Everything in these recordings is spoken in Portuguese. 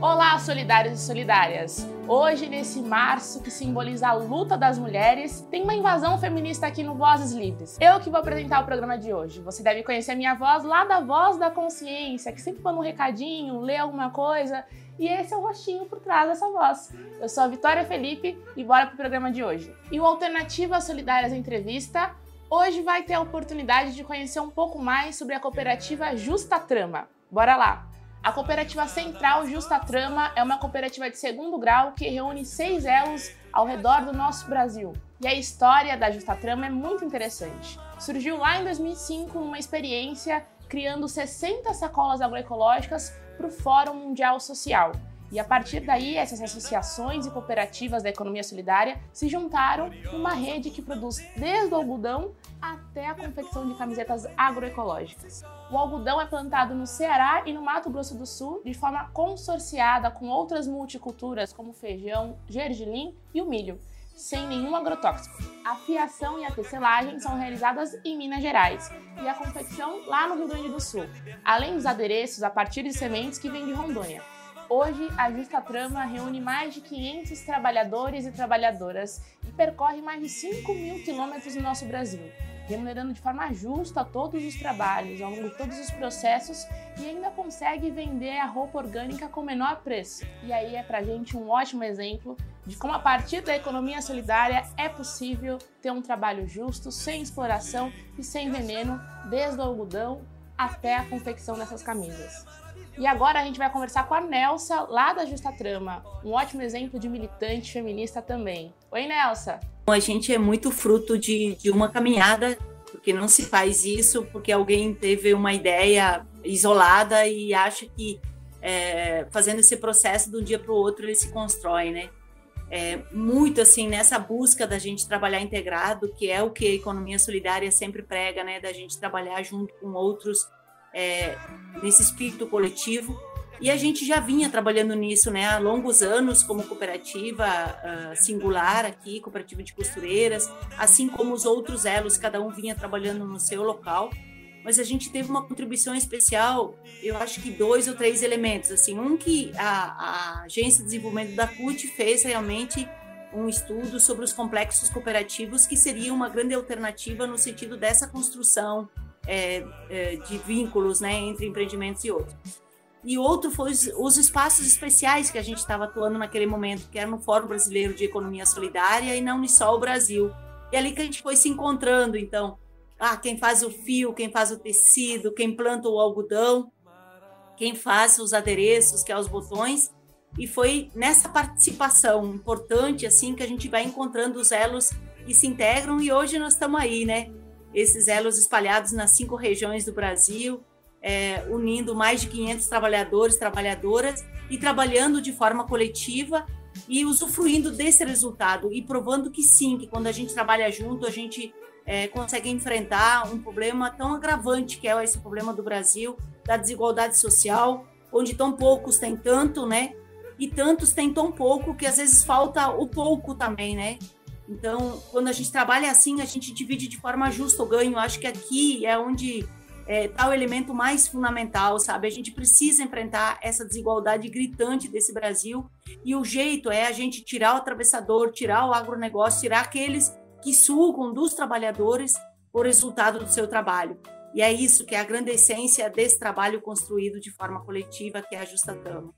Olá, solidários e solidárias! Hoje, nesse março que simboliza a luta das mulheres, tem uma invasão feminista aqui no Vozes Livres. Eu que vou apresentar o programa de hoje. Você deve conhecer a minha voz lá da Voz da Consciência, que sempre manda um recadinho, lê alguma coisa. E esse é o rostinho por trás dessa voz. Eu sou a Vitória Felipe e bora pro programa de hoje. E o Alternativa Solidárias Entrevista hoje vai ter a oportunidade de conhecer um pouco mais sobre a cooperativa Justa Trama. Bora lá! A cooperativa Central Justa Trama é uma cooperativa de segundo grau que reúne seis elos ao redor do nosso Brasil. E a história da Justa Trama é muito interessante. Surgiu lá em 2005 numa experiência criando 60 sacolas agroecológicas para o Fórum Mundial Social. E a partir daí, essas associações e cooperativas da economia solidária se juntaram numa rede que produz desde o algodão até a confecção de camisetas agroecológicas. O algodão é plantado no Ceará e no Mato Grosso do Sul de forma consorciada com outras multiculturas como feijão, gergelim e o milho, sem nenhum agrotóxico. A fiação e a tecelagem são realizadas em Minas Gerais e a confecção lá no Rio Grande do Sul, além dos adereços a partir de sementes que vêm de Rondônia. Hoje, a Justa Trama reúne mais de 500 trabalhadores e trabalhadoras e percorre mais de 5 mil quilômetros no nosso Brasil, remunerando de forma justa todos os trabalhos, ao longo de todos os processos e ainda consegue vender a roupa orgânica com menor preço. E aí é pra gente um ótimo exemplo de como a partir da economia solidária é possível ter um trabalho justo, sem exploração e sem veneno, desde o algodão até a confecção dessas camisas. E agora a gente vai conversar com a Nelsa, lá da Justa Trama, um ótimo exemplo de militante feminista também. Oi, Nelsa! A gente é muito fruto de, de uma caminhada, porque não se faz isso porque alguém teve uma ideia isolada e acha que é, fazendo esse processo de um dia para o outro ele se constrói, né? É, muito assim nessa busca da gente trabalhar integrado, que é o que a economia solidária sempre prega, né? Da gente trabalhar junto com outros é, nesse espírito coletivo. E a gente já vinha trabalhando nisso né, há longos anos como cooperativa uh, singular aqui, cooperativa de costureiras, assim como os outros elos, cada um vinha trabalhando no seu local. Mas a gente teve uma contribuição especial, eu acho que dois ou três elementos. assim Um que a, a Agência de Desenvolvimento da CUT fez realmente um estudo sobre os complexos cooperativos, que seria uma grande alternativa no sentido dessa construção é, é, de vínculos né, entre empreendimentos e outros. E outro foi os, os espaços especiais que a gente estava atuando naquele momento, que era no Fórum Brasileiro de Economia Solidária e na Unisol Brasil. E é ali que a gente foi se encontrando, então, ah, quem faz o fio, quem faz o tecido, quem planta o algodão, quem faz os adereços, que é os botões, e foi nessa participação importante assim que a gente vai encontrando os elos que se integram e hoje nós estamos aí, né? Esses elos espalhados nas cinco regiões do Brasil, é, unindo mais de 500 trabalhadores, trabalhadoras e trabalhando de forma coletiva e usufruindo desse resultado e provando que sim, que quando a gente trabalha junto, a gente é, consegue enfrentar um problema tão agravante que é esse problema do Brasil, da desigualdade social, onde tão poucos têm tanto, né? E tantos têm tão pouco que às vezes falta o pouco também, né? Então, quando a gente trabalha assim, a gente divide de forma justa o ganho. Acho que aqui é onde é, tá o elemento mais fundamental, sabe? A gente precisa enfrentar essa desigualdade gritante desse Brasil e o jeito é a gente tirar o atravessador, tirar o agronegócio, tirar aqueles que sugam dos trabalhadores o resultado do seu trabalho. E é isso que é a grande essência desse trabalho construído de forma coletiva, que é a Justa Trama.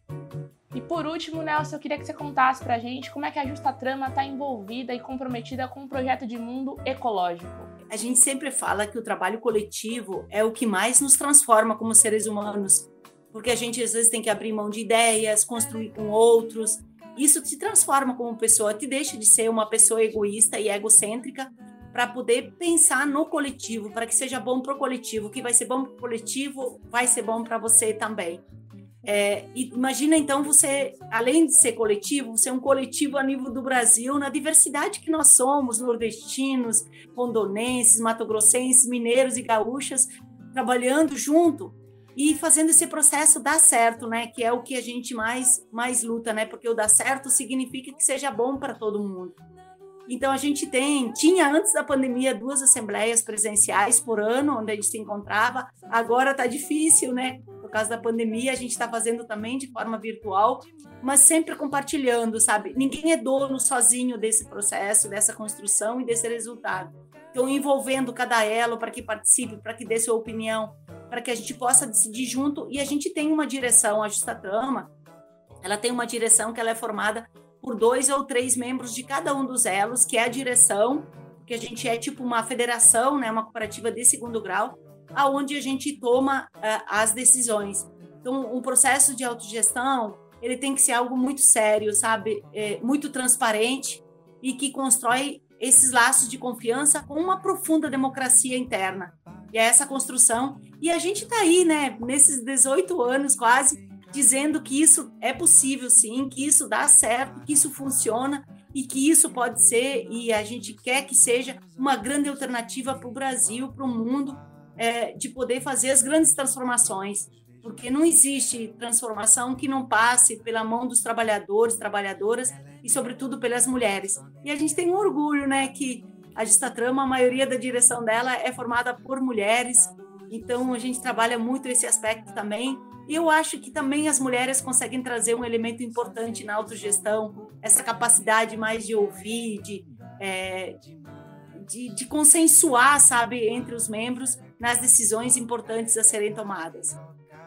E por último, Nelson, eu queria que você contasse pra gente como é que a Justa Trama está envolvida e comprometida com um projeto de mundo ecológico. A gente sempre fala que o trabalho coletivo é o que mais nos transforma como seres humanos, porque a gente às vezes tem que abrir mão de ideias, construir com outros. Isso te transforma como pessoa, te deixa de ser uma pessoa egoísta e egocêntrica para poder pensar no coletivo, para que seja bom para o coletivo. Que vai ser bom para o coletivo vai ser bom para você também. É, imagina então você, além de ser coletivo, ser um coletivo a nível do Brasil, na diversidade que nós somos, nordestinos, rondonenses, matogrossenses, mineiros e gaúchas, trabalhando junto e fazendo esse processo dar certo, né? Que é o que a gente mais, mais luta, né? Porque o dar certo significa que seja bom para todo mundo. Então a gente tem, tinha antes da pandemia duas assembleias presenciais por ano, onde a gente se encontrava. Agora está difícil, né? por causa da pandemia, a gente está fazendo também de forma virtual, mas sempre compartilhando, sabe? Ninguém é dono sozinho desse processo, dessa construção e desse resultado. Então, envolvendo cada elo para que participe, para que dê sua opinião, para que a gente possa decidir junto. E a gente tem uma direção, a Justa Trama, ela tem uma direção que ela é formada por dois ou três membros de cada um dos elos, que é a direção, que a gente é tipo uma federação, né, uma cooperativa de segundo grau, aonde a gente toma uh, as decisões. Então, o processo de autogestão, ele tem que ser algo muito sério, sabe? É, muito transparente e que constrói esses laços de confiança com uma profunda democracia interna. E é essa construção. E a gente está aí, né, nesses 18 anos quase, dizendo que isso é possível sim, que isso dá certo, que isso funciona e que isso pode ser, e a gente quer que seja, uma grande alternativa para o Brasil, para o mundo, é, de poder fazer as grandes transformações. Porque não existe transformação que não passe pela mão dos trabalhadores, trabalhadoras e, sobretudo, pelas mulheres. E a gente tem um orgulho, né, que a Justa Trama, a maioria da direção dela é formada por mulheres, então a gente trabalha muito esse aspecto também. E eu acho que também as mulheres conseguem trazer um elemento importante na autogestão, essa capacidade mais de ouvir, de, é, de, de consensuar, sabe, entre os membros nas decisões importantes a serem tomadas.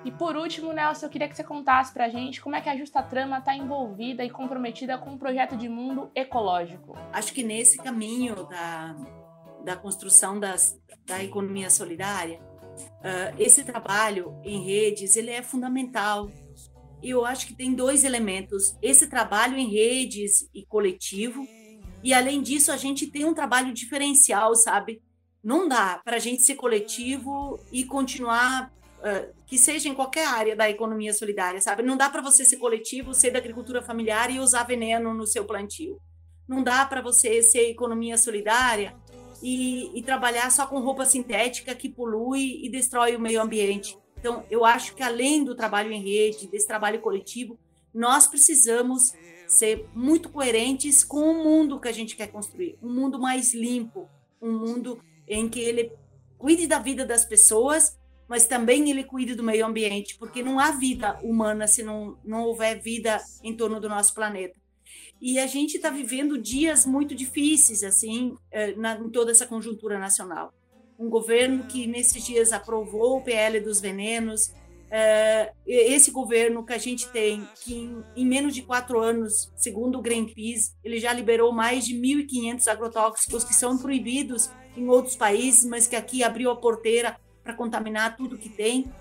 E por último, Nelson, eu queria que você contasse pra gente como é que a Justa Trama está envolvida e comprometida com o um projeto de mundo ecológico. Acho que nesse caminho da, da construção das, da economia solidária, uh, esse trabalho em redes ele é fundamental. E eu acho que tem dois elementos: esse trabalho em redes e coletivo, e além disso, a gente tem um trabalho diferencial, sabe? Não dá para a gente ser coletivo e continuar uh, que seja em qualquer área da economia solidária, sabe? Não dá para você ser coletivo, ser da agricultura familiar e usar veneno no seu plantio. Não dá para você ser economia solidária e, e, trabalhar só com roupa sintética que polui e destrói o meio ambiente. Então, eu acho que além do trabalho em rede, desse trabalho coletivo, nós precisamos ser muito coerentes com o mundo que a gente quer construir, um mundo mais limpo, um mundo em que ele cuide da vida das pessoas mas também ele cuide do meio ambiente, porque não há vida humana se não, não houver vida em torno do nosso planeta. E a gente está vivendo dias muito difíceis, assim, eh, na, em toda essa conjuntura nacional. Um governo que nesses dias aprovou o PL dos venenos, é, esse governo que a gente tem, que em, menos de quatro anos, segundo o Greenpeace, ele já liberou mais de 1.500 agrotóxicos que são proibidos em outros países, mas que aqui abriu a porteira para contaminar tudo que tem.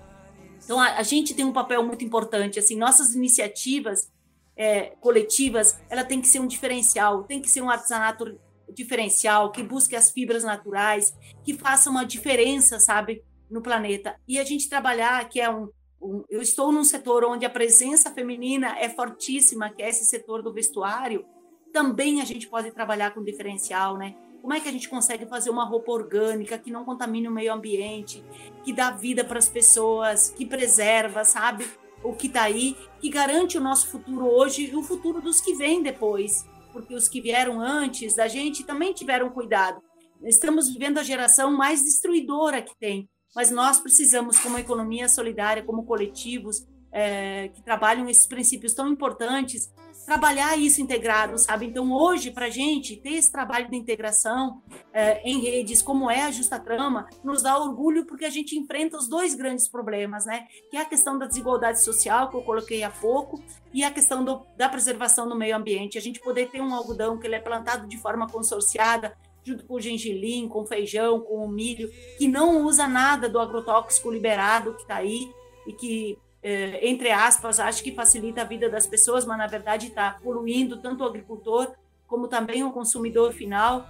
Então, a, gente tem um papel muito importante. Assim, nossas iniciativas é, coletivas, ela tem que ser um diferencial, tem que ser um artesanato diferencial, que busque as fibras naturais, que faça uma diferença, sabe, no planeta. E a gente trabalhar, que é um, um eu estou num setor onde a presença feminina é fortíssima, que é esse setor do vestuário, também a gente pode trabalhar com diferencial, né? Como é que a gente consegue fazer uma roupa orgânica que não contamine o meio ambiente, que dá vida para as pessoas, que preserva, sabe? O que está aí, que garante o nosso futuro hoje e o futuro dos que vêm depois, porque os que vieram antes da gente também tiveram cuidado. Estamos vivendo a geração mais destruidora que tem, mas nós precisamos, como economia solidária, como coletivos é, que trabalham esses princípios tão importantes, trabalhar isso integrado, sabe? Então, hoje, para a gente ter esse trabalho de integração é, em redes, como é a Justa Trama, nos dá orgulho porque a gente enfrenta os dois grandes problemas, né? Que é a questão da desigualdade social, que eu coloquei há pouco, e a questão do, da preservação do meio ambiente. A gente poder ter um algodão que ele é plantado de forma consorciada, junto com o gengilim, com o feijão, com o milho, que não usa nada do agrotóxico liberado que está aí e que é, entre aspas, acho que facilita a vida das pessoas, mas na verdade está poluindo tanto o agricultor como também o consumidor final.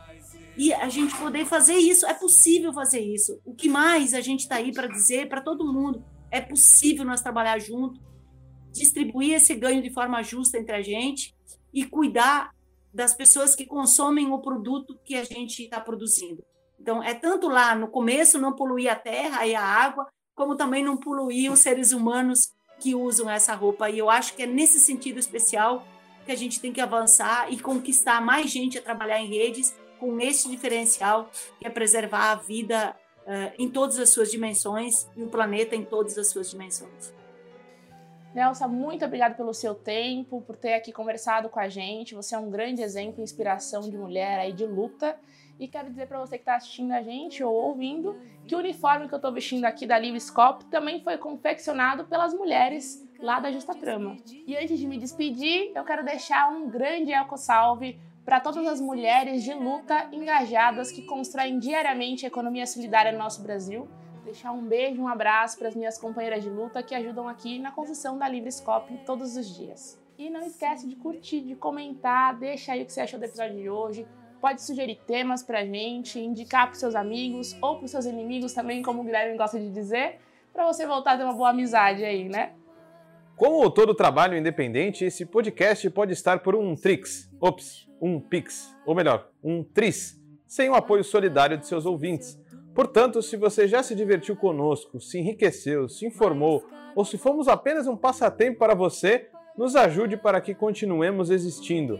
E a gente poder fazer isso, é possível fazer isso. O que mais a gente está aí para dizer para todo mundo? É possível nós trabalhar junto, distribuir esse ganho de forma justa entre a gente e cuidar das pessoas que consomem o produto que a gente está produzindo. Então, é tanto lá no começo não poluir a terra e a água, como também não poluir os seres humanos que usam essa roupa. E eu acho que é nesse sentido especial que a gente tem que avançar e conquistar mais gente a trabalhar em redes com esse diferencial que é preservar a vida uh, em todas as suas dimensões e o planeta em todas as suas dimensões. Nelsa, muito obrigada pelo seu tempo, por ter aqui conversado com a gente. Você é um grande exemplo, inspiração de mulher aí de luta. E quero dizer para você que está assistindo a gente ou ouvindo que o uniforme que eu estou vestindo aqui da Livre Scope também foi confeccionado pelas mulheres lá da Justa Trama. E antes de me despedir, eu quero deixar um grande eco salve para todas as mulheres de luta engajadas que constroem diariamente a economia solidária no nosso Brasil. Deixar um beijo, um abraço para as minhas companheiras de luta que ajudam aqui na construção da Livre Scope todos os dias. E não esquece de curtir, de comentar, deixa aí o que você achou do episódio de hoje. Pode sugerir temas pra gente, indicar pros seus amigos ou pros seus inimigos também, como o Guilherme gosta de dizer, para você voltar a ter uma boa amizade aí, né? Como todo trabalho independente, esse podcast pode estar por um Trix, ops, um Pix, ou melhor, um Tris, sem o apoio solidário de seus ouvintes. Portanto, se você já se divertiu conosco, se enriqueceu, se informou, ou se fomos apenas um passatempo para você, nos ajude para que continuemos existindo.